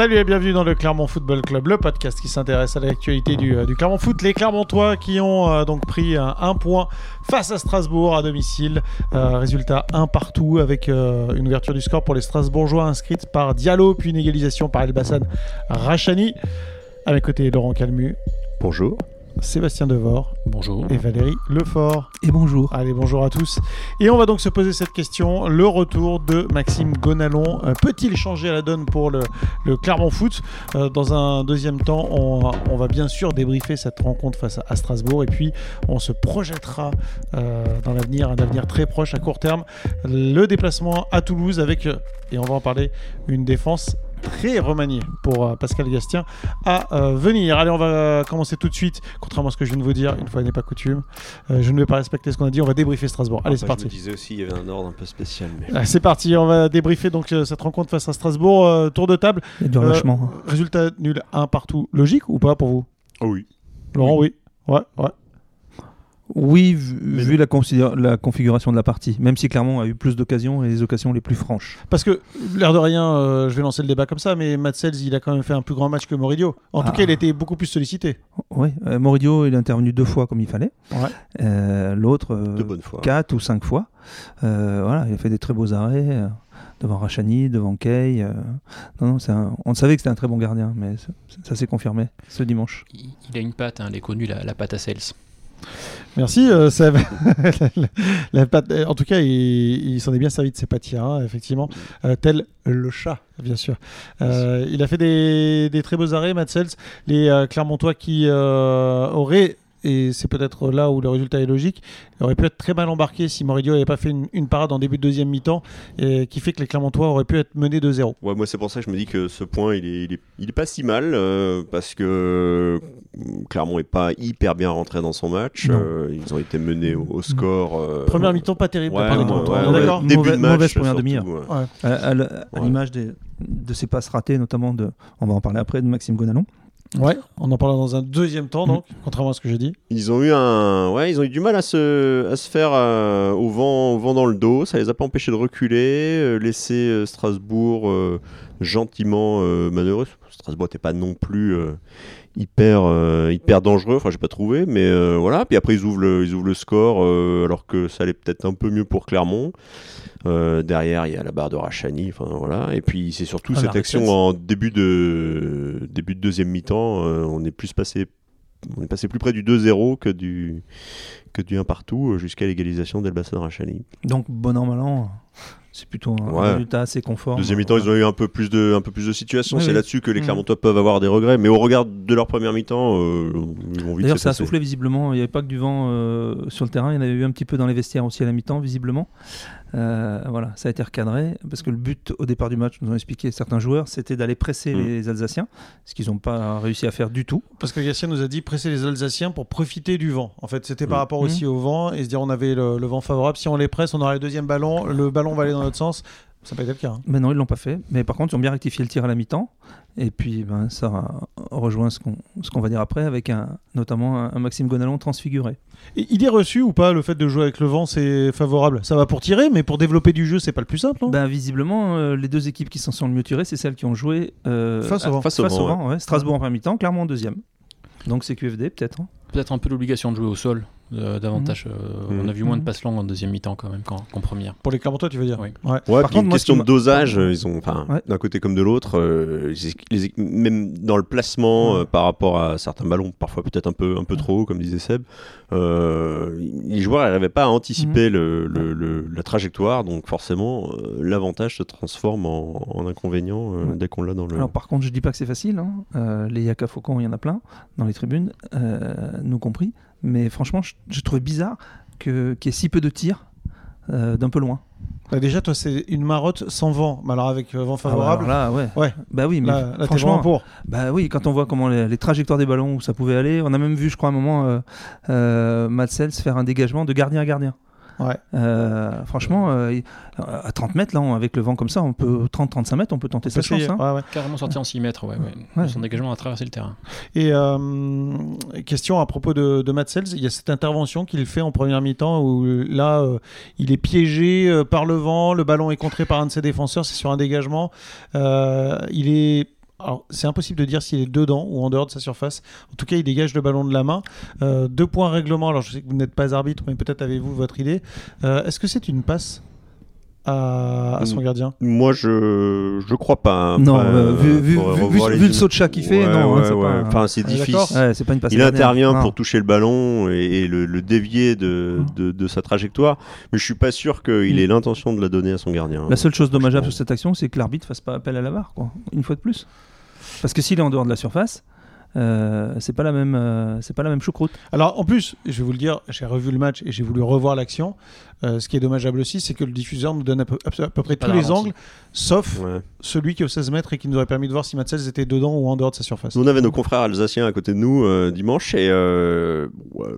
Salut et bienvenue dans le Clermont Football Club, le podcast qui s'intéresse à l'actualité du, euh, Clermont Foot. Les Clermontois qui ont euh, donc pris un, un point face à Strasbourg à domicile. Euh, résultat un partout avec euh, une ouverture du score pour les Strasbourgeois inscrite par Diallo, puis une égalisation par Elbassan Rachani. À mes côtés, Laurent Calmu, Bonjour. Sébastien Devor Bonjour. et Valérie Lefort. Et bonjour. Allez, bonjour à tous. Et on va donc se poser cette question. Le retour de Maxime Gonalon euh, peut-il changer la donne pour le, le Clermont Foot? Euh, Dans un deuxième temps, on, on va bien sûr débriefer cette rencontre face à, à Strasbourg et puis on se projettera euh, dans l'avenir, un avenir très proche à court terme, le déplacement à Toulouse avec, et on va en parler, une défense très remaniée pour euh, Pascal Gastien à euh, venir. Allez, on va euh, commencer tout de suite, contrairement à ce que je viens de vous dire, une fois n'est pas coutume. Euh, je ne vais pas respecter ce qu'on a dit, on va débriefer Strasbourg. Allez, c'est Enfin, parti. Je me disais aussi, il y avait un ordre un peu spécial. Mais... Ah, C'est parti, on va débriefer donc euh, cette rencontre face à Strasbourg. Euh, tour de table, Euh, relâchement. résultat nul un partout. Logique ou pas pour vous? Oh oui. Laurent, oui. Ouais, ouais. Oui, vu, vu la, configuration de la partie. Même si Clermont a eu plus d'occasions et les occasions les plus franches. Parce que, l'air de rien, euh, je vais lancer le débat comme ça, mais Matsels, il a quand même fait un plus grand match que Moridio. En tout Ah. cas, il a été beaucoup plus sollicité. Oui, euh, Moridio, il est intervenu deux fois comme il fallait. Ouais. Euh, L'autre, euh, quatre ou cinq fois. Euh, voilà, il a fait des très beaux arrêts euh, devant Rachani, devant Kay. euh, non, non, c'est un- on savait que c'était un très bon gardien, mais ça, ça s'est confirmé ce dimanche. Il, il a une patte, hein, elle est connue, la, la patte à Sels. Merci, euh, Seb. la, la patte- en tout cas, il, il s'en est bien servi de ses pâtières, hein, effectivement. Euh, tel le chat, bien sûr. Euh, il a fait des, des très beaux arrêts, Matsels. Les euh, Clermontois qui auraient, et c'est peut-être là où le résultat est logique, auraient pu être très mal embarqués si Moridio n'avait pas fait une, une parade en début de deuxième mi-temps, et qui fait que les Clermontois auraient pu être menés de 0 Ouais, moi, c'est pour ça que je me dis que ce point, il est, il est, il est pas si mal euh, parce que euh, Clermont est pas hyper bien rentré dans son match. Euh, ils ont été menés au, au score. euh, Première mi-temps pas terrible Ouais, ouais, Clermontois, ouais, on est ouais. d'accord Début Mauvaise- de match. mauvaise première demi-heure. ouais. Ouais. À, à à Ouais. l'image des- de ses passes ratées, notamment de, on va en parler après, de Maxime Gonalon. Ouais, on en parlera dans un deuxième temps, donc, contrairement à ce que j'ai dit. Ils ont eu un, ouais, ils ont eu du mal à se, à se faire euh, au vent, au vent dans le dos. Ça les a pas empêchés de reculer, euh, laisser euh, Strasbourg gentiment euh, manœuvrer. Strasbourg n'était pas non plus euh, hyper, euh, hyper dangereux. Enfin, j'ai pas trouvé, mais voilà. Puis après, ils ouvrent le, ils ouvrent le score, alors que ça allait peut-être un peu mieux pour Clermont. Euh, derrière, il y a la barre de Rachani. Enfin voilà. Et puis c'est surtout Ah, cette action en début de, début de deuxième mi-temps. euh, on est plus passé on est passé plus près du 2-0 que du, que du 1 partout euh, jusqu'à l'égalisation d'Elbassan Rachani. Donc, bon an, mal an, c'est plutôt un Ouais. résultat assez conforme. Deuxième mi-temps, ils ont eu un peu plus de, un peu plus de situations. Oui, c'est oui. là-dessus que les Mm. Clermontois peuvent avoir des regrets. Mais au regard de leur première mi-temps, euh, ils vont vite D'ailleurs, ça a soufflé visiblement. Il n'y avait pas que du vent euh, sur le terrain. Il y en avait eu un petit peu dans les vestiaires aussi à la mi-temps, visiblement. Euh, voilà, ça a été recadré parce que le but au départ du match, nous ont expliqué certains joueurs, c'était d'aller presser Mm. les Alsaciens, ce qu'ils n'ont pas réussi à faire du tout. Parce que Gatien nous a dit presser les Alsaciens pour profiter du vent. En fait, c'était par Mm. Rapport Mm. aussi au vent et se dire on avait le, le vent favorable. Si on les presse, on aura le deuxième ballon, le ballon va aller dans notre sens. Ça n'a pas été le cas. hein. Mais non, ils l'ont pas fait. Mais par contre, ils ont bien rectifié le tir à la mi-temps. Et puis, ben, ça rejoint ce qu'on ce qu'on va dire après, avec un, notamment un, un Maxime Gonalon transfiguré. Et idée reçue ou pas, le fait de jouer avec le vent, c'est favorable? Ça va pour tirer, mais pour développer du jeu, c'est pas le plus simple. Non? Ben, visiblement, euh, les deux équipes qui s'en sont le mieux tirées, c'est celles qui ont joué euh, Face au vent. Face au vent, ouais. Strasbourg en première mi-temps, Clermont en deuxième. Donc c'est QFD peut-être. hein. Peut-être un peu l'obligation de jouer au sol, euh, davantage. euh, Mhm. On a vu moins de Mhm. passes longues en deuxième mi-temps quand même qu'en première. Pour les Clermontois, tu veux dire Oui. Ouais. Ouais, Par puis contre, une moi, question de dosage, euh, ils ont, enfin, Ouais. d'un côté comme de l'autre, euh, même dans le placement Ouais. euh, par rapport à certains ballons, parfois peut-être un peu, un peu trop haut, comme disait Seb, euh, les joueurs n'arrivaient pas à anticiper le, le- le- la trajectoire, donc forcément, euh, l'avantage se transforme en, en inconvénient euh, dès qu'on l'a dans le. Alors par contre, je dis pas que c'est facile. hein. Euh, les Yaka Faucon, il y en a plein dans les tribunes, euh, nous compris. Mais franchement, je, je trouvais bizarre qu'il y ait si peu de tirs euh, d'un peu loin. Bah, déjà, toi, c'est une marotte sans vent. Mais alors, avec euh, vent Ah favorable, alors là, ouais. Ouais. Bah oui, mais là, là, t'es franchement, pour. bah oui, quand on voit comment les, les trajectoires des ballons où ça pouvait aller, on a même vu, je crois, à un moment, euh, euh, faire un dégagement de gardien à gardien. Ouais. Euh, franchement, euh, à 30 mètres, là, on- avec le vent comme ça, on peut 30-35 mètres, on peut tenter sa Ça, c'est- chance. hein. ouais, ouais. Carrément sorti en 6 mètres, ouais, ouais. Ouais. Son dégagement a traversé le terrain. Et euh, question à propos de, de Matt Sells, il y a cette intervention qu'il fait en première mi-temps où là, euh, il est piégé euh, par le vent, le ballon est contré par un de ses défenseurs, c'est sur un dégagement. Euh, il est alors, c'est impossible de dire s'il est dedans ou en dehors de sa surface. En tout cas, il dégage le ballon de la main. Euh, deux points règlement. Alors, je sais que vous n'êtes pas arbitre, mais peut-être avez-vous votre idée. Euh, Est-ce que c'est une passe? À, à son Mm. gardien Moi, je je crois pas. hein. Non, euh, vu, vu- vu- le saut de chat qu'il fait, Ouais, non, hein, ouais, c'est ouais. pas- Enfin, c'est est difficile. c'est pas une passe Il intervient Non. pour toucher le ballon et, et le, le dévier de, de, de sa trajectoire, mais je suis pas sûr qu'il Mm. ait l'intention de la donner à son gardien. La seule chose dommageable sur cette action, c'est que l'arbitre fasse pas appel à la VAR, quoi. Une fois de plus. Parce que s'il est en dehors de la surface, euh, c'est pas la même, euh, c'est pas la même choucroute. Alors, en plus, je vais vous le dire, j'ai revu le match et j'ai voulu revoir l'action. Euh, ce qui est dommageable aussi, c'est que le diffuseur nous donne à peu, à peu près Pas tous les ralenti. angles, sauf Ouais. celui qui est au 16 mètres et qui nous aurait permis de voir si Matsels était dedans ou en dehors de sa surface. Nous, on avait nos confrères alsaciens à côté de nous euh, dimanche et euh, ouais,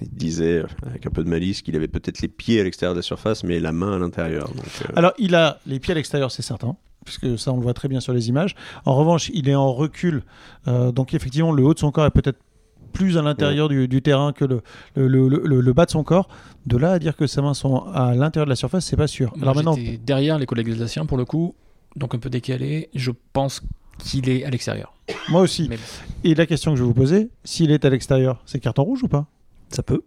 il disait avec un peu de malice qu'il avait peut-être les pieds à l'extérieur de la surface, mais la main à l'intérieur. Euh, Alors, il a les pieds à l'extérieur, c'est certain, puisque ça, on le voit très bien sur les images. En revanche, il est en recul, euh, donc effectivement, le haut de son corps est peut-être plus à l'intérieur du, du terrain que le, le, le- le- le bas de son corps. De là à dire que ses mains sont à l'intérieur de la surface, c'est pas sûr. Moi, Alors maintenant, derrière les collègues alsaciens pour le coup, donc un peu décalé. Je pense qu'il est à l'extérieur. moi aussi. Mais. Et la question que je vais vous poser, s'il est à l'extérieur, c'est carton rouge ou pas? Ça peut.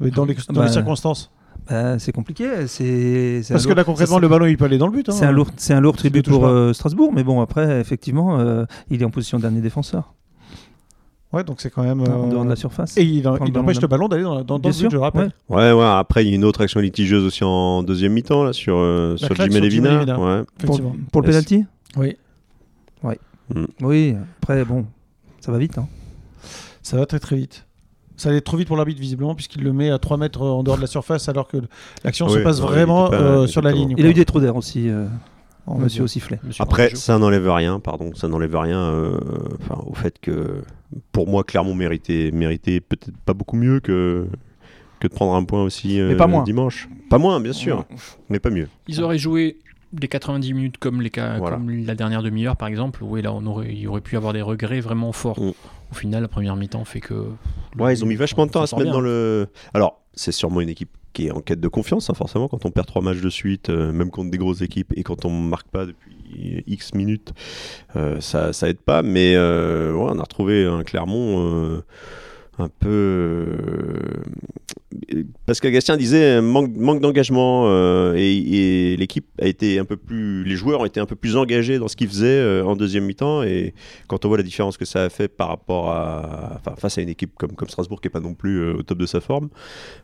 Mais dans les, dans Bah, les circonstances. Bah, c'est compliqué. C'est Parce que lourd- là, concrètement, le ballon, il peut aller dans le but. hein. C'est un lourd, c'est un lourd tribut pour euh, Strasbourg, mais bon après effectivement, euh, il est en position de dernier défenseur Ouais, donc c'est quand même. en euh, dehors de la surface. Et il, empêche le ballon d'aller dans, dans, dans le but, je rappelle. ouais. Ouais, ouais. Après, il y a une autre action litigieuse aussi en deuxième mi-temps là sur euh, sur claque Jim sur Jim Levina. Ouais. Pour, Effectivement. pour le penalty Oui. Oui. Après bon, ça va vite. hein. Ça va très très vite. Ça allait trop vite pour l'arbitre visiblement puisqu'il le met à 3 mètres en dehors de la surface alors que l'action se passe ouais, vraiment pas- euh, sur la ligne. Il a eu des trous d'air aussi, euh, Monsieur au sifflet. Monsieur Après, ça n'enlève rien, pardon, ça n'enlève rien euh, enfin, au fait que, pour moi, Clermont méritait, méritait peut-être pas beaucoup mieux que, que de prendre un point aussi euh, Mais pas moins. dimanche. Pas moins, bien sûr, mais pas mieux. Ils auraient joué des 90 minutes comme, les cas, Voilà. comme la dernière demi-heure par exemple, où là on aurait, il aurait pu avoir des regrets vraiment forts. Mm. Au final, la première mi-temps fait que. Ouais, ils ont mis vachement de temps à se mettre dans le. Alors, c'est sûrement une équipe qui est en quête de confiance, hein, forcément, quand on perd trois matchs de suite, euh, même contre des grosses équipes, et quand on marque pas depuis X minutes, euh, ça, ça aide pas. Mais euh, ouais, on a retrouvé un Clermont un peu. Euh, Pascal Gastien disait manque, manque d'engagement euh, et, l'équipe a été un peu plus, les joueurs ont été un peu plus engagés dans ce qu'ils faisaient euh, en deuxième mi-temps. Et quand on voit la différence que ça a fait par rapport à, face à une équipe comme, Strasbourg qui est pas non plus euh, au top de sa forme,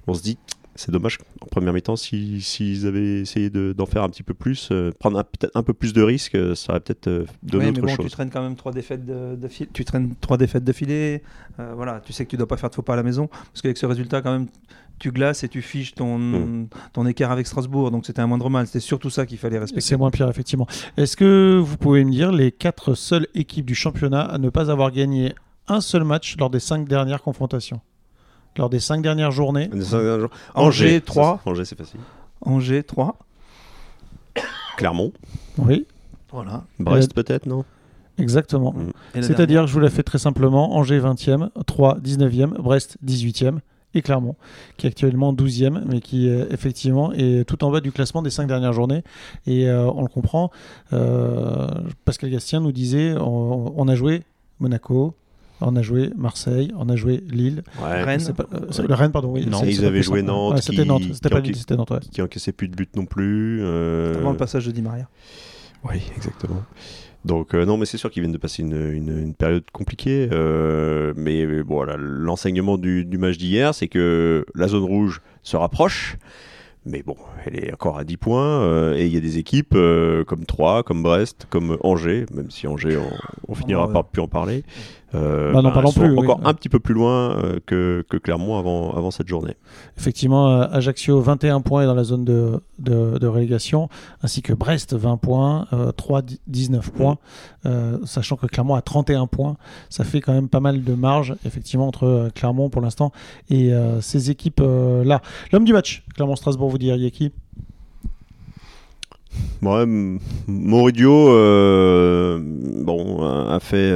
on se dit c'est dommage en première mi-temps si- s'ils avaient essayé de- d'en faire un petit peu plus, euh, prendre un- peut-être un peu plus de risques, euh, ça aurait peut-être euh, donné Oui, mais autre bon, tu traînes quand même trois défaites de, de fil- tu traînes trois défaites de filet. euh, voilà, tu sais que tu dois pas faire de faux pas à la maison parce qu'avec ce résultat quand même, tu glaces et tu fiches ton, Mm. ton écart avec Strasbourg. Donc c'était un moindre mal. C'était surtout ça qu'il fallait respecter. C'est moins pire, effectivement. Est-ce que vous pouvez me dire les quatre seules équipes du championnat à ne pas avoir gagné un seul match lors des cinq dernières confrontations? Lors des cinq dernières journées Angers, ça, 3. c'est- Angers c'est facile. Angers 3. Clermont, Oui, Voilà. Brest peut-être non? exactement. Mm. C'est-à-dire, je vous la fais très simplement, Angers 20e, 3 19e, Brest 18e et Clermont, qui est actuellement 12e, mais qui euh, effectivement est tout en bas du classement des cinq dernières journées. Et euh, on le comprend, euh, Pascal Gastien nous disait, on, on a joué Monaco, on a joué Marseille, on a joué Lille. Ouais. Rennes. Pas- euh, Rennes, pardon, oui. Non. ils avaient joué. Nantes, Ouais, c'était Nantes, c'était qui pas en- Lille, c'était Nantes, ouais. qui encaissait plus de buts non plus. euh, Avant le passage de Di Maria. Oui, exactement. Donc euh, non, mais c'est sûr qu'ils viennent de passer une, une- une période compliquée. euh, mais bon, voilà, l'enseignement du, du match d'hier, c'est que la zone rouge se rapproche. Mais bon, elle est encore à 10 points. euh, et il y a des équipes euh, comme Troyes, comme Brest, comme Angers, même si Angers, on, on finira ouais. par plus en parler. Euh, Bah non, pas non sont plus, oui. Encore un petit peu plus loin euh, que, que Clermont avant, avant cette journée. Effectivement, euh, Ajaccio 21 points est dans la zone de, de, de relégation, ainsi que Brest 20 points, euh, 3 di- 19 points, euh, sachant que Clermont a 31 points. Ça fait quand même pas mal de marge, effectivement, entre Clermont pour l'instant et ces équipes-là. L'homme du match, Clermont-Strasbourg, vous diriez qui? Ouais, Moridio, bon, a fait,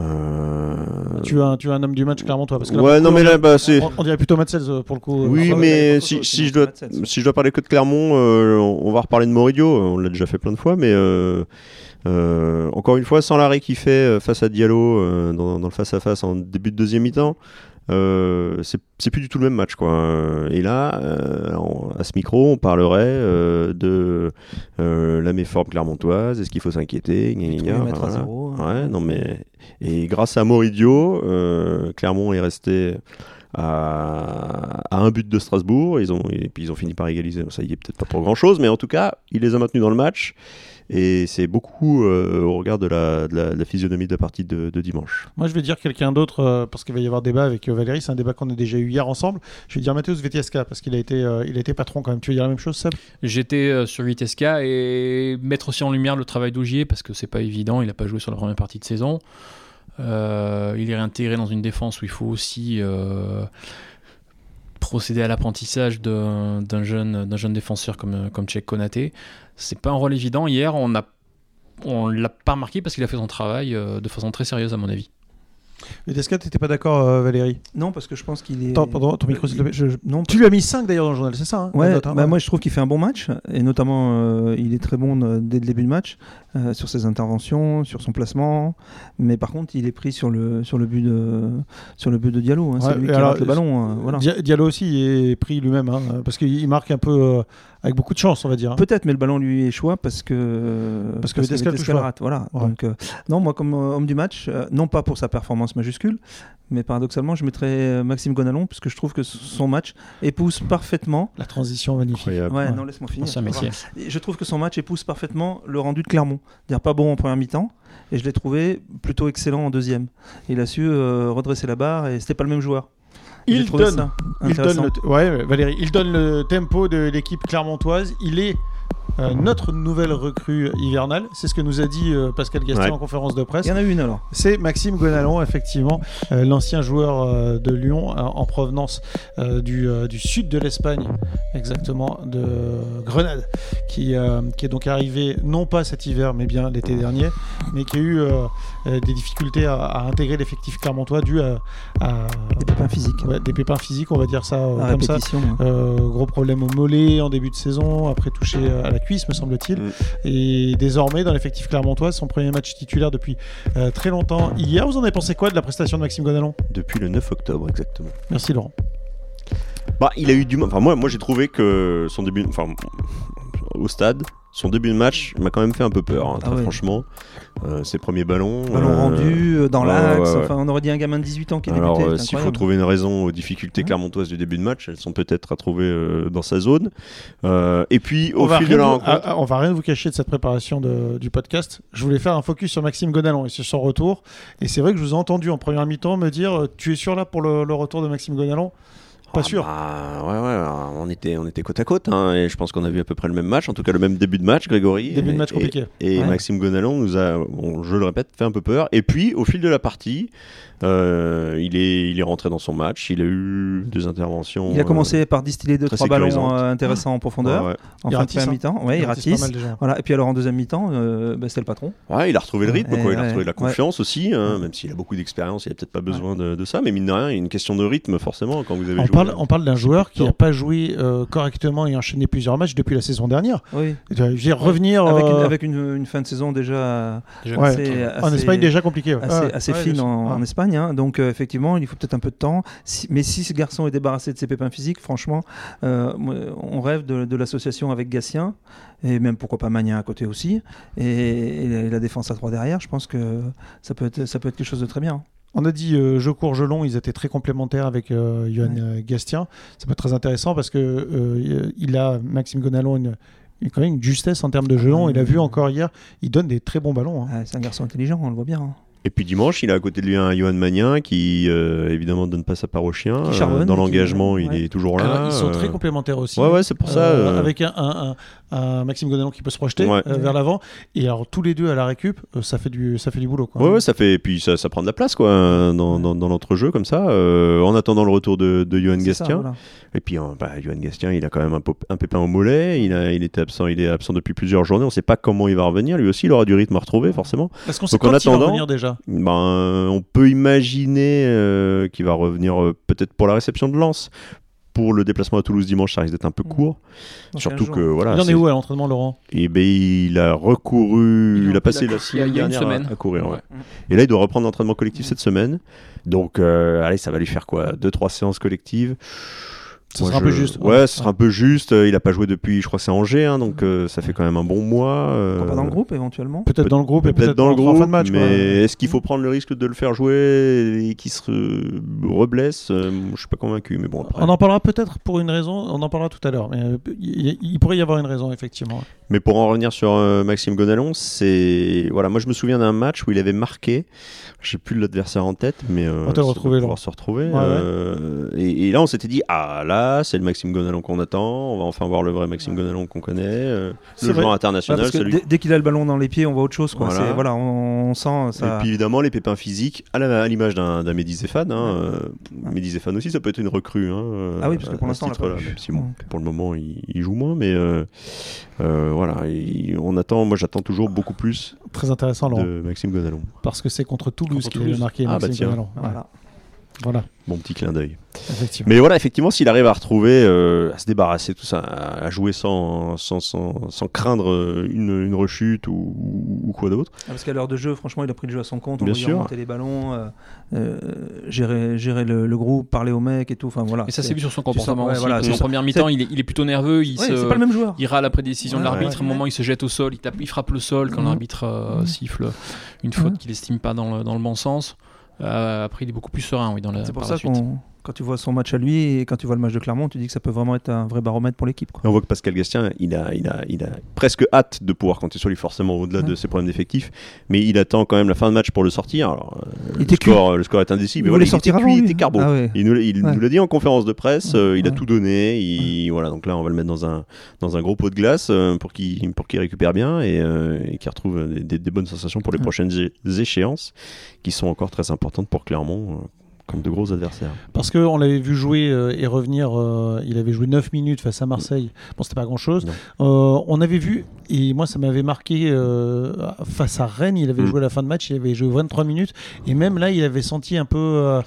euh, Euh, Tu as, un- tu as un homme du match, clairement, toi. Parce que là, Ouais, non, mais là, bah, c'est. on, on dirait plutôt Matsels euh, pour le coup. Oui, ouais, mais si, je dois, Matsels. si je dois parler que de Clermont, euh, on, on va reparler de Moridio. On l'a déjà fait plein de fois, mais euh, euh, encore une fois, sans l'arrêt qu'il fait euh, face à Diallo euh, dans, dans le face-à-face en début de deuxième mi-temps, euh, c'est plus du tout le même match. Quoi. Et là, euh, à ce micro, on parlerait euh, de la méforme clermontoise. Est-ce qu'il faut s'inquiéter voilà. zéro. Ouais, non mais et grâce à Moridio, Clermont est resté à, à un but de Strasbourg. Ils ont et puis ils ont fini par égaliser. Ça y est peut-être pas pour grand chose, mais en tout cas, il les a maintenus dans le match. Et c'est beaucoup euh, au regard de la, de la- de la physionomie de la partie de, de dimanche. Moi, je vais dire quelqu'un d'autre, euh, parce qu'il va y avoir débat avec euh, Valérie. C'est un débat qu'on a déjà eu hier ensemble. Je vais dire Mateusz Vetieska, parce qu'il a, été, euh, il a été patron quand même. Tu veux dire la même chose, Seb? J'étais euh, sur Vitesca et mettre aussi en lumière le travail d'Augier parce que c'est pas évident, il n'a pas joué sur la première partie de saison. Euh, il est réintégré dans une défense où il faut aussi euh, procéder à l'apprentissage d'un jeune, défenseur comme, comme Tchèque Konaté. C'est pas un rôle évident. Hier, on a on l'a pas remarqué parce qu'il a fait son travail euh, de façon très sérieuse à mon avis. Vetieska, tu n'étais pas d'accord, euh, Valérie? Non, parce que je pense qu'il est. Attends, pardon, ton micro. Je- non, Tu lui as mis 5 d'ailleurs dans le journal, c'est ça hein, Ouais, note, hein, bah ouais. moi je trouve qu'il fait un bon match et notamment euh, il est très bon euh, dès le début de match sur ses interventions, sur son placement, mais par contre il est pris sur le sur le but de sur le but de Diallo. hein. Ouais, c'est lui qui alors, le ballon. euh, voilà. Dia- Diallo aussi est pris lui-même, hein, parce qu'il marque un peu avec beaucoup de chance, on va dire. hein. Peut-être, mais le ballon lui échoue parce que Parce que le pas. rate. Voilà. Donc non, moi comme homme du match, non pas pour sa performance majuscule, mais paradoxalement je mettrais euh, Maxime Gonalon puisque je trouve que son match épouse parfaitement. La transition magnifique. Ouais, Ouais. non laisse-moi finir. Je trouve que son match épouse parfaitement le rendu de Clermont. Dire pas bon en première mi-temps, et je l'ai trouvé plutôt excellent en deuxième. Il a su euh, redresser la barre et c'était pas le même joueur. Il donne, ça il intéressant. donne le, ouais, Valérie, il donne le tempo de l'équipe clermontoise. Il est euh, notre nouvelle recrue hivernale. C'est ce que nous a dit euh, Pascal Gaston Ouais. en conférence de presse. Il y en a une alors. C'est Maxime Gonalon, effectivement, euh, l'ancien joueur euh, de Lyon euh, en provenance euh, du, euh, du sud de l'Espagne, exactement, de Grenade, qui, euh, qui est donc arrivé non pas cet hiver, mais bien l'été dernier, mais qui a eu des difficultés à, à intégrer l'effectif clermontois dû à, à- Des pépins physiques. ouais, des pépins physiques, on va dire ça euh, à comme ça. Euh, gros problème au mollet en début de saison, après touché à la cuisse, me semble-t-il. Mm. Et désormais, dans l'effectif clermontois, son premier match titulaire depuis euh, très longtemps. Hier, vous en avez pensé quoi de la prestation de Maxime Gonalon? Depuis le 9 octobre, exactement. Merci Laurent. Bah, il a eu du mal. Enfin, moi, moi j'ai trouvé que son début. Enfin, au stade, son début de match m'a quand même fait un peu peur, hein, Ah très ouais. franchement. Euh, ses premiers ballons. Ballon euh, rendu euh, dans l'axe. ouais, ouais. Enfin, on aurait dit un gamin de 18 ans qui Alors, débutait. euh, c'est s'il faut trouver une raison aux difficultés clermontoises du début de match, elles sont peut-être à trouver euh, dans sa zone. Euh, et puis, au on, fil de la vous, rencontre. ah, ah, on va rien vous cacher de cette préparation de- du podcast. Je voulais faire un focus sur Maxime Gonalon et sur son retour. Et c'est vrai que je vous ai entendu en première mi-temps me dire Tu es sûr là pour le, le retour de Maxime Gonalon Pas Ah sûr. bah, ouais, ouais, on était, on était côte à côte, hein, et je pense qu'on a vu à peu près le même match, en tout cas le même début de match, Grégory. Début de Et- match et- compliqué. Et Ouais. Maxime Gonalon nous a, bon, je le répète, fait un peu peur. Et puis, au fil de la partie, euh, il, est, il est rentré dans son match, il a eu des interventions. Il a commencé par distiller deux très trois ballons euh, intéressants en euh, profondeur ouais, ouais. en Il fin de ratisse, première hein. mi-temps. Ouais, il ratisse. Voilà. Et puis alors en deuxième mi-temps, euh, bah, c'était le patron. Ouais, il a retrouvé le rythme, quoi. il a retrouvé la ouais. confiance aussi, hein, même s'il a beaucoup d'expérience, il a peut-être pas besoin de, de ça, mais mine de rien, il y a une question de rythme, forcément, quand vous avez On joué. parle, on parle d'un joueur qui n'a pas joué euh, correctement et enchaîné plusieurs matchs depuis la saison dernière. Oui. Je veux dire, revenir Avec, une, euh, avec une, une fin de saison déjà Déjà, Ouais. assez, en Espagne déjà compliqué. ouais. assez, ouais, fine en Espagne. Hein. Donc euh, effectivement, il faut peut-être un peu de temps. Si- mais si ce garçon est débarrassé de ses pépins physiques, franchement, euh, on rêve de, de l'association avec Gatien et même pourquoi pas Magnin à côté aussi et, et la- défense à trois derrière. Je pense que ça peut être, ça peut être quelque chose de très bien. On a dit euh, jeu court, jeu long, ils étaient très complémentaires avec euh, Johan Ouais. Gastien. Ça peut être très intéressant parce que euh, il a Maxime Gonalon une, une- quand même une justesse en termes de jeu long. Il a vu encore hier, il donne des très bons ballons. hein. Ouais, c'est un garçon intelligent, on le voit bien. hein. Et puis dimanche, il a à côté de lui un Johan Magnin qui, euh, évidemment, donne pas sa part au chien. Qui charbonne, dans qui- l'engagement, il ouais. est toujours là. Alors, ils sont euh, très complémentaires aussi. Ouais, ouais, c'est pour ça. Euh, euh, Avec un, un- un- un Maxime Gonalon qui peut se projeter Ouais. euh, vers l'avant. Et alors tous les deux à la récup, euh, ça fait du, ça fait du boulot. Quoi. Ouais, ouais, ça fait. Et puis ça, ça prend de la place, quoi, euh, dans, dans, dans l'entrejeu, comme ça. euh, en attendant le retour de, de Johan ça, Gastien. voilà. Et puis, euh, bah, Johan Gastien, il a quand même un, pépin au mollet. Il, a, il était absent, il est absent depuis plusieurs journées. On sait pas comment il va revenir. Lui aussi, il aura du rythme à retrouver, forcément. Est-ce qu'on sait Donc, en quand il va revenir déjà ben, on peut imaginer euh, qu'il va revenir euh, peut-être pour la réception de Lens. Pour le déplacement à Toulouse dimanche, ça risque d'être un peu Mm. court. Surtout 15 que voilà. Il en est où à l'entraînement, Laurent? Eh ben, il a recouru, Il a passé la il y a- une à- semaine. à courir. ouais. Ouais. Et là, il doit reprendre l'entraînement collectif cette semaine. Donc, euh, allez, ça va lui faire quoi? Deux, trois séances collectives? Ça Moi, sera un peu juste. Ouais, ce sera un peu juste. Il a pas joué depuis, je crois, que c'est Angers, hein, donc euh, ça fait quand même un bon mois. euh, pas dans le groupe éventuellement Peut-être dans le groupe et Peut-être dans le en groupe, fin de match. mais est-ce qu'il faut prendre le risque de le faire jouer et qu'il se reblesse? Euh, Je suis pas convaincu, mais bon après. On en parlera peut-être pour une raison, on en parlera tout à l'heure, mais euh, il, pourrait y avoir une raison, effectivement. Mais pour en revenir sur euh, Maxime Gonalon, c'est voilà, moi je me souviens d'un match où il avait marqué. Je sais plus l'adversaire en tête, mais euh, On va pouvoir se retrouver. Ouais, ouais. et, et là, on s'était dit ah là, c'est le Maxime Gonalon qu'on attend. On va enfin voir le vrai Maxime Gonalon qu'on connaît, euh, C'est le vrai. joueur Ouais, international. celui- dès, qu'il a le ballon dans les pieds, on voit autre chose. Quoi. Voilà. On, on sent ça. Et puis évidemment les pépins physiques, à l'image d'un Mehdi Zéphane. Hein, euh, Mehdi Zéphane aussi, ça peut être une recrue. Hein, euh, Ah oui, parce que pour l'instant, si bon, pour le moment il, il joue moins, mais euh, euh, voilà, il- on attend. Moi, j'attends toujours beaucoup plus Très intéressant, Laurent, de Maxime Gonalon. parce que c'est contre Toulouse qu'il a marqué Ah, Maxime bah. Gonalon. Ouais. Voilà. Voilà, Bon petit clin d'œil. Mais voilà, effectivement, s'il arrive à retrouver, euh, à se débarrasser, tout ça, à, à jouer sans, sans, sans, sans craindre euh, une, une rechute ou, ou quoi d'autre. Ah, parce qu'à l'heure de jeu, franchement, il a pris le jeu à son compte. On Bien sûr. remonter les ballons, euh, euh, gérer, gérer le, le groupe, parler aux mecs et tout. Enfin, voilà. Et ça C'est- s'est vu sur son tu sens- comportement ouais, aussi. voilà, sens- première mi-temps, il est, il est plutôt nerveux. Il, Ouais, se, c'est pas le même joueur. il râle après décision de Ouais, l'arbitre. ouais. À un moment, il se jette au sol. Il, tape- il frappe le sol quand Mhm. l'arbitre euh, Mhm. siffle une faute qu'il estime pas dans le, dans le bon sens. Euh, après, il est beaucoup plus serein oui, dans la, C'est pour par ça la suite. qu'on, quand tu vois son match à lui et quand tu vois le match de Clermont, tu dis que ça peut vraiment être un vrai baromètre pour l'équipe. on voit que Pascal Gastien, il a, il, a, il a presque hâte de pouvoir compter sur lui, forcément, au-delà de ses problèmes d'effectifs. Mais il attend quand même la fin de match pour le sortir. Alors, euh, Il le, était score, le score est indécis, mais Il voilà, voulait il sortir était cuit, il était carbo. Ah ouais. Il nous, l'a- il Ouais. nous l'a dit en conférence de presse, euh, il a tout donné. Il, Voilà, donc là, on va le mettre dans un, dans un gros pot de glace euh, pour qu'il récupère bien et, euh, et qu'il retrouve des, des- des bonnes sensations pour les prochaines échéances qui sont encore très importantes pour Clermont. Euh, comme de gros adversaires. Parce qu'on l'avait vu jouer euh, et revenir, euh, il avait joué 9 minutes face à Marseille. Bon, c'était pas grand chose. Non. on avait vu, et moi ça m'avait marqué, euh, face à Rennes, il avait Mm. joué la fin de match, il avait joué 23 minutes. Et même là, il avait senti un peu, euh,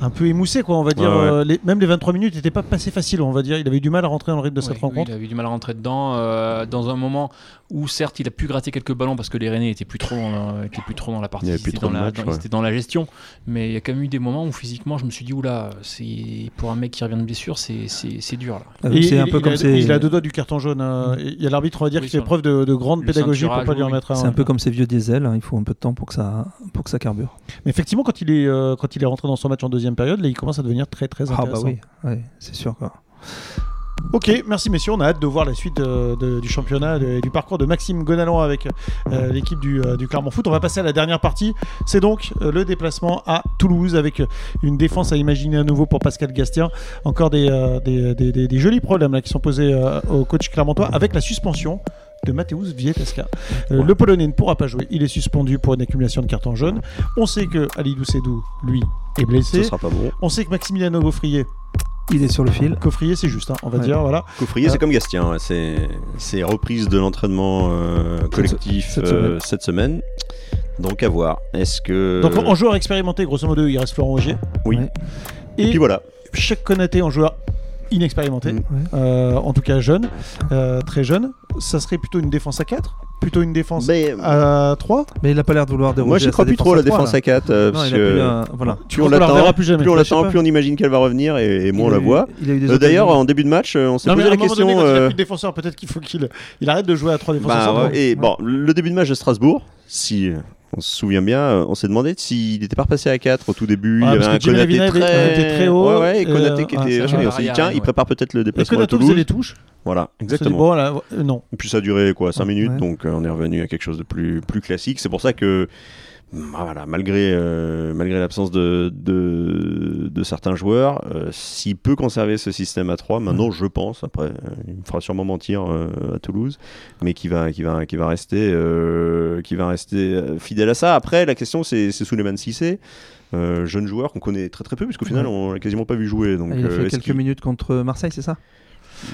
un peu émoussé, quoi, on va dire. Ouais, ouais. Euh, les- même les 23 minutes n'étaient pas passées faciles, on va dire. Il avait eu du mal à rentrer dans le rythme de cette rencontre. Il avait eu du mal à rentrer dedans euh, dans un moment où certes il a pu gratter quelques ballons parce que les Rennais étaient plus trop dans, la- étaient plus trop dans la partie, trop dans, la, matchs, dans- ouais. ils étaient dans la gestion. Mais il y a quand même eu des moments où physiquement je me suis dit oula, c'est pour un mec qui revient de blessure, c'est dur là. Ah, Et c'est un il- peu il comme a, ces- il a deux doigts du carton jaune. euh, et Il y a l'arbitre, on va dire, Oui, qui fait preuve de, de grande pédagogie pour pas lui en mettre un. C'est un peu comme ces vieux diesels, hein, il faut un peu de temps pour que ça, pour que ça carbure. Mais effectivement, quand il est, euh, quand il est rentré dans son match en deuxième période, là, il commence à devenir très très Ah intéressant. bah oui, ouais, c'est sûr. Quoi. Ok, merci messieurs. On a hâte de voir la suite euh, de- du championnat et du parcours de Maxime Gonalon avec euh, l'équipe du, euh, du Clermont Foot. On va passer à la dernière partie. C'est donc le déplacement à Toulouse avec une défense à imaginer à nouveau pour Pascal Gastien. Encore des, des, des- des- des jolis problèmes là, qui sont posés au coach clermontois avec la suspension de Mateusz Wietaszka. Euh, Le Polonais ne pourra pas jouer. Il est suspendu pour une accumulation de cartons jaunes. On sait que Alidou Sedou, lui, est blessé. Ce sera pas bon. On sait que Maximiliano Gaufrier, Il est sur le fil. Coffrier, c'est juste, hein, on va Ouais. dire, voilà. Coffrier, c'est comme Gastien, ouais, c'est c'est reprise de l'entraînement euh, collectif cette euh, semaine. cette semaine. Donc à voir. Est-ce que Donc en joueur expérimenté, grosso modo, il reste Florent Augier. oui. Ouais. Et Et puis voilà. Cheikh Konaté en joueur inexpérimenté, Mm. Euh, en tout cas jeune, euh, très jeune. Ça serait plutôt une défense à 4 Plutôt une défense Mais à 3 Mais il n'a pas l'air de vouloir déroger. moi à j'y crois plus trop la défense à 4 Non, parce que voilà. plus on l'attend, plus jamais. plus on l'attend, plus on imagine qu'elle va revenir et, et moins on la voit. Euh, D'ailleurs, en début de match, euh, on s'est mais posé à un la donné, question. quand il a euh, plus de défenseur, peut-être qu'il faut qu'il il arrête de jouer à 3 défenseurs bah, ouais, et bon, le début de match de Strasbourg, si euh, on se souvient bien, euh, on s'est demandé s'il n'était pas repassé à 4 au tout début. Ouais, il y parce avait un Konaté très... était très haut, Ouais, ouais, et euh, Konaté qui ah, était. on s'est dit, tiens, il prépare peut-être le Est-ce que déplacement à Nato Toulouse. faisait les touches Voilà, dit, exactement. bon, là, euh, non. Et puis ça a duré quoi 5 minutes, Ouais. donc euh, on est revenu à quelque chose de plus, plus classique. C'est pour ça que voilà, malgré, euh, malgré l'absence de, de, de certains joueurs, euh, s'il peut conserver ce système à 3, maintenant je pense, après euh, il me fera sûrement mentir à Toulouse, mais qui va, qui va, qui va rester, qui va rester fidèle à ça. Après la question c'est Cissé. Euh, jeune joueur qu'on connaît très très peu puisqu'au final on l'a quasiment pas vu jouer donc Ah, il a fait quelques minutes contre Marseille, c'est ça?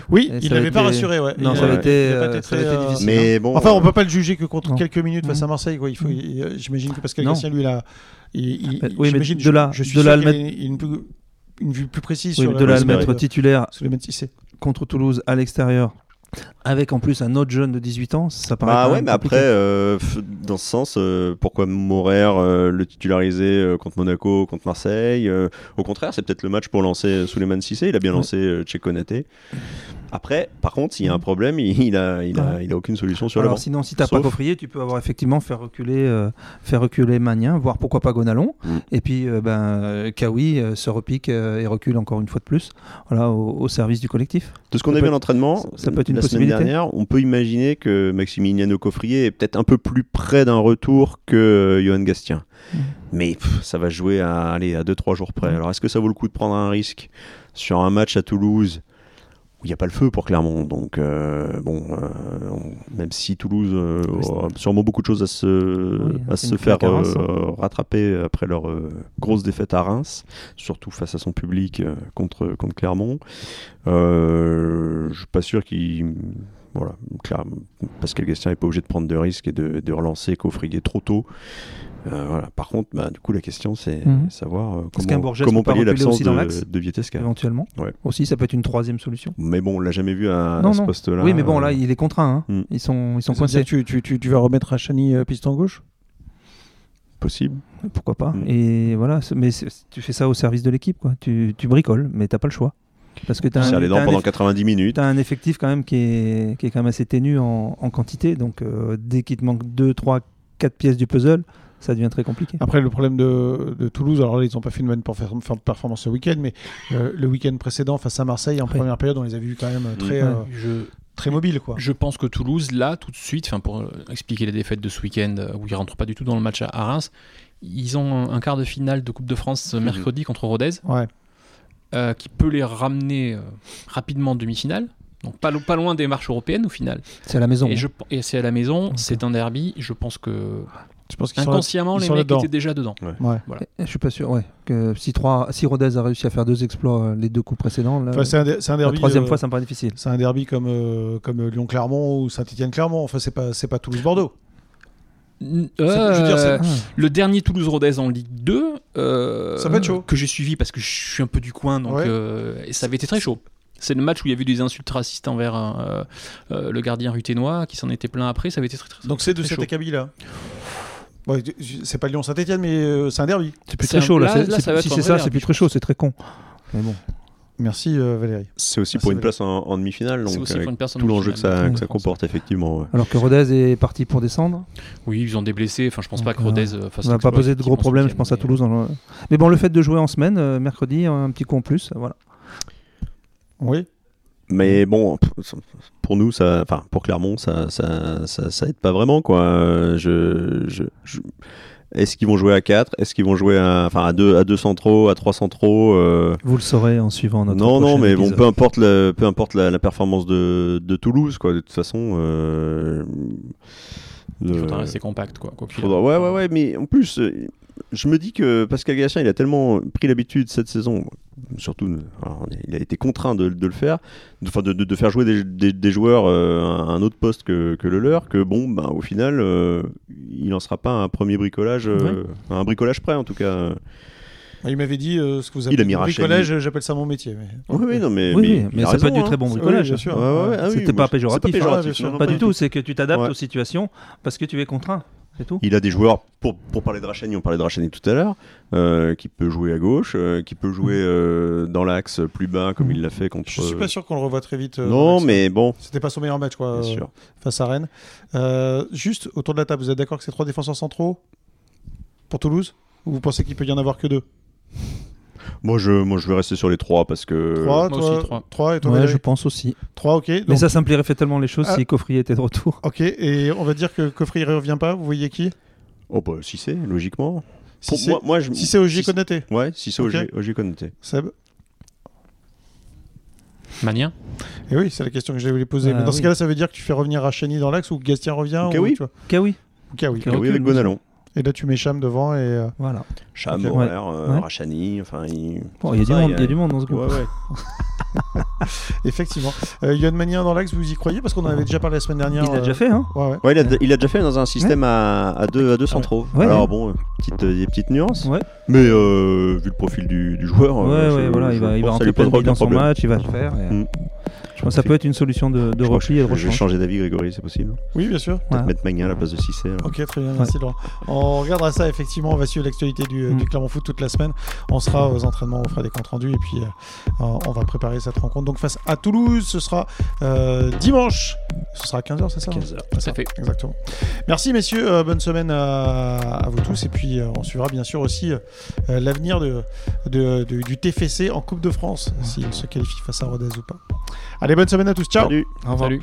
Oui, il n'avait avait pas rassuré, ouais. Non, Il ça avait été, euh, été ça avait très, été euh, difficile. Mais bon. Enfin, on euh, peut pas le juger que contre Non. quelques minutes face à Marseille. Quoi. Il faut, j'imagine que Pascal. Gatien, lui, là, il, oui, mais j'imagine- de là- je, je suis de là une, vue plus précise Oui, sur de là à le mettre titulaire contre Toulouse à l'extérieur, avec en plus un autre jeune de 18 ans, ça paraît. Quand ouais, mais compliqué. après, euh, dans ce sens, euh, pourquoi Morer euh, le titulariser contre Monaco, contre Marseille Au contraire, c'est peut-être le match pour lancer Souleymane Cissé. Il a bien Ouais. lancé euh, Tché Konaté. Après, par contre, s'il y a un problème, il, il a, il a, il a aucune solution sur le Alors banc. sinon, si t'as Sauf- pas Coffrier, tu peux avoir effectivement faire reculer, faire reculer Magnin, voire pourquoi pas Gonalon. Mm. Et puis ben Kawi se repique et recule encore une fois de plus, voilà, au, au service du collectif. De ce qu'on a vu à l'entraînement, ça- ça peut être une la possibilité. semaine dernière, on peut imaginer que Maximiliano Coffrier est peut-être un peu plus près d'un retour que euh, Johan Gastien. Mm. Mais pff, ça va jouer à, aller à 2-3 jours près. Mm. Alors est-ce que ça vaut le coup de prendre un risque sur un match à Toulouse il n'y a pas le feu pour Clermont Donc euh, bon, euh, on- même si Toulouse euh, Oui, aura sûrement beaucoup de choses à se, Oui, à se faire claque à Reims, euh, rattraper après leur grosse défaite à Reims, surtout face à son public contre, contre Clermont. Je suis pas sûr qu'il. Voilà, clair, Pascal Gastien n'est pas obligé de prendre de risques et de, de relancer Coffrier trop tôt. Euh, voilà. Par contre, bah, du coup, la question c'est Mhm. savoir euh, Est-ce qu'un comment, comment pallier l'absence aussi dans de, l'axe de Vietesca. éventuellement? Ouais. Aussi, ça peut être une troisième solution. Mais bon, on l'a jamais vu à, ce poste-là. oui, mais bon, là, il est contraint. hein. Mm. Ils sont, ils sont coincés. tu, tu, tu, tu vas remettre Rachani euh, piston gauche? Possible. Pourquoi pas Mm. Et voilà, mais tu fais ça au service de l'équipe, quoi. Tu, tu bricoles, mais t'as pas le choix. Parce que t'as Serre les un, dents t'as un pendant eff- 90 minutes. t'as un effectif quand même qui est, qui est quand même assez ténu en, en quantité. Donc, euh, dès qu'il te manque 2, 3, 4 pièces du puzzle, ça devient très compliqué. Après, le problème de, de Toulouse, alors là, ils n'ont pas fait une bonne perfor- perfor- performance ce week-end, mais euh, le week-end précédent face à Marseille, en Ouais. première période, on les a vus quand même très, Ouais. euh, Je, très mobiles. Quoi. Je pense que Toulouse, là, tout de suite, enfin pour expliquer les défaites de ce week-end où ils rentrent pas du tout dans le match à, à Reims, ils ont un, quart de finale de Coupe de France Mhm. mercredi contre Rodez, Ouais. Euh, qui peut les ramener euh, rapidement en demi-finale. Donc pas, lo- pas loin des marches européennes au final. C'est à la maison. Et, et c'est à la maison, c'est un derby. Je pense que Je pense inconsciemment les sont mecs étaient déjà dedans. Ouais. Je suis pas sûr, ouais. Que si, trois, si Rodez a réussi à faire deux exploits euh, les deux coups précédents, là, Enfin, un, la troisième euh, fois, ça me paraît difficile. C'est un derby comme, euh, comme Lyon-Clermont ou Saint-Etienne-Clermont. Enfin, c'est pas, c'est pas Toulouse-Bordeaux. N- je veux dire, c'est- Euh, le dernier Toulouse-Rodez en Ligue 2, euh, Ça va être chaud. que j'ai suivi parce que je suis un peu du coin, donc Ouais. euh, et ça avait été très chaud. C'est le match où il y avait eu des insultes racistes envers euh, euh, le gardien ruténois qui s'en était plein après. Ça avait été très très. Donc c'est de cet acabit-là. Ouais, c'est pas Lyon-Saint-Etienne, mais euh, c'est un derby. C'est plus très chaud, là. là- là, si c'est ça, c'est plus très chaud, c'est très con. Mais bon. Merci euh, Valérie. C'est aussi Merci, pour une Valérie. place en, en demi-finale, donc aussi avec pour une personne tout l'enjeu que ça, que ça comporte, effectivement. ouais. Alors que Rodez est parti pour descendre. Oui, ils ont des blessés. Enfin, je pense Donc, pas que euh, Rodez euh, fasse Ça va pas poser de gros problèmes, je pense, à Toulouse. dans le- Mais bon, le fait de jouer en semaine, euh, mercredi, un petit coup en plus, euh, voilà. Oui. Mais bon, pff, pour nous, ça, enfin pour Clermont, ça, ça, ça, ça aide pas vraiment quoi. Euh, Je, je, je- Est-ce qu'ils vont jouer à 4 Est-ce qu'ils vont jouer à, enfin à deux, à deux centraux, à trois centraux euh, Vous le saurez en suivant notre Non, non, mais bon, peu importe, le, peu importe la, la performance de, de Toulouse, quoi. De toute façon, euh, Il le- faudra rester compact, quoi. quoi qu'il faudra- ouais, ouais, ouais, mais en plus, euh, je me dis que Pascal Gachin, il a tellement pris l'habitude cette saison, surtout, alors, il a été contraint de, de le faire, de, enfin, de, faire jouer des, des- des joueurs euh, à un autre poste que, que le leur, que bon, ben, au final, euh, il n'en sera pas un premier bricolage, euh, un bricolage prêt en tout cas. Il m'avait dit euh, ce que vous Il a appelez bricolage, j'appelle ça mon métier. Mais... Oui, oui, non, mais, Oui, oui, mais ça raison, peut être du hein. très bon Oui, bricolage. bien sûr. Ouais, ouais, ouais. Ah oui, C'était pas péjoratif. C'est pas hein, péjoratif. non, Pas pas du tout, c'est que tu t'adaptes Ouais. aux situations parce que tu es contraint. C'est tout. Il a des joueurs, pour, pour parler de Rachani, on parlait de Rachani tout à l'heure, euh, qui peut jouer à gauche, euh, qui peut jouer euh, dans l'axe plus bas comme il l'a fait contre. Je suis pas sûr qu'on le revoit très vite. euh, Non, mais bon, C'était pas son meilleur match, quoi, bien sûr. face à Rennes. Euh, juste, autour de la table, vous êtes d'accord que c'est trois défenseurs centraux pour Toulouse? Ou vous pensez qu'il peut y en avoir que deux? Moi je, moi, je vais rester sur les trois parce que. Trois, moi toi aussi, trois. Trois, et toi Ouais, je pense aussi. Trois, ok. Mais ça simplifierait tellement les choses Ah. si Coffrier était de retour. Ok, et on va dire que Coffrier ne revient pas, vous voyez qui? Oh, bah, si c'est, logiquement. Si Pour c'est moi, moi, je... si c'est OG si Konaté, Ouais, si c'est. OG, OG Konaté. Seb? Manien? Et oui, c'est la question que je voulais poser. Ah, Mais dans ce cas-là, ça veut dire que tu fais revenir Rachani dans l'axe ou que Gastien revient Ok, ou, oui. tu vois? Kawi. Ok, oui. Ok. Oui, recule, avec. Gonalon. Et là, tu mets Cham devant et. euh, Voilà. Cham, euh, Ouais. Rachani, enfin. Il... Bon, il y a du monde, il y a du monde dans ce Ouais, groupe. Effectivement. Euh, Yann Magnin dans l'axe, vous y croyez Parce qu'on en avait déjà parlé la semaine dernière. Il l'a euh, déjà fait, hein Ouais, ouais. Ouais, il, a, il a déjà fait dans un système à, à deux, à deux centraux. Ouais, Alors ouais. bon, euh, petite, euh, des petites nuances. Ouais. Mais euh, vu le profil du, du joueur, Ouais, euh, ouais, je- voilà, je il va, il va rentrer plein dans son problème. match, il va le faire. et, euh, Mm. Je pense que ça peut être une solution de, de Je crois repli et de Je vais changer d'avis, Grégory, c'est possible. Oui, bien sûr. Mettre Magnin à la place de Cissé. Ok, très bien, merci Laurent. On regardera ça effectivement, on va suivre l'actualité du, Mm. du Clermont Foot toute la semaine. On sera aux entraînements, on fera des comptes rendus et puis euh, on va préparer cette rencontre. Donc face à Toulouse, ce sera euh, dimanche. Ce sera à 15h, c'est ça 15 heures. C'est ça, fait. Exactement. Merci messieurs, euh, bonne semaine à, à vous tous et puis euh, on suivra bien sûr aussi euh, l'avenir de, de- de- du TFC en Coupe de France, s'il se qualifie face à Rodez ou pas. Allez, bonne semaine à tous, ciao Salut. Au revoir. Salut.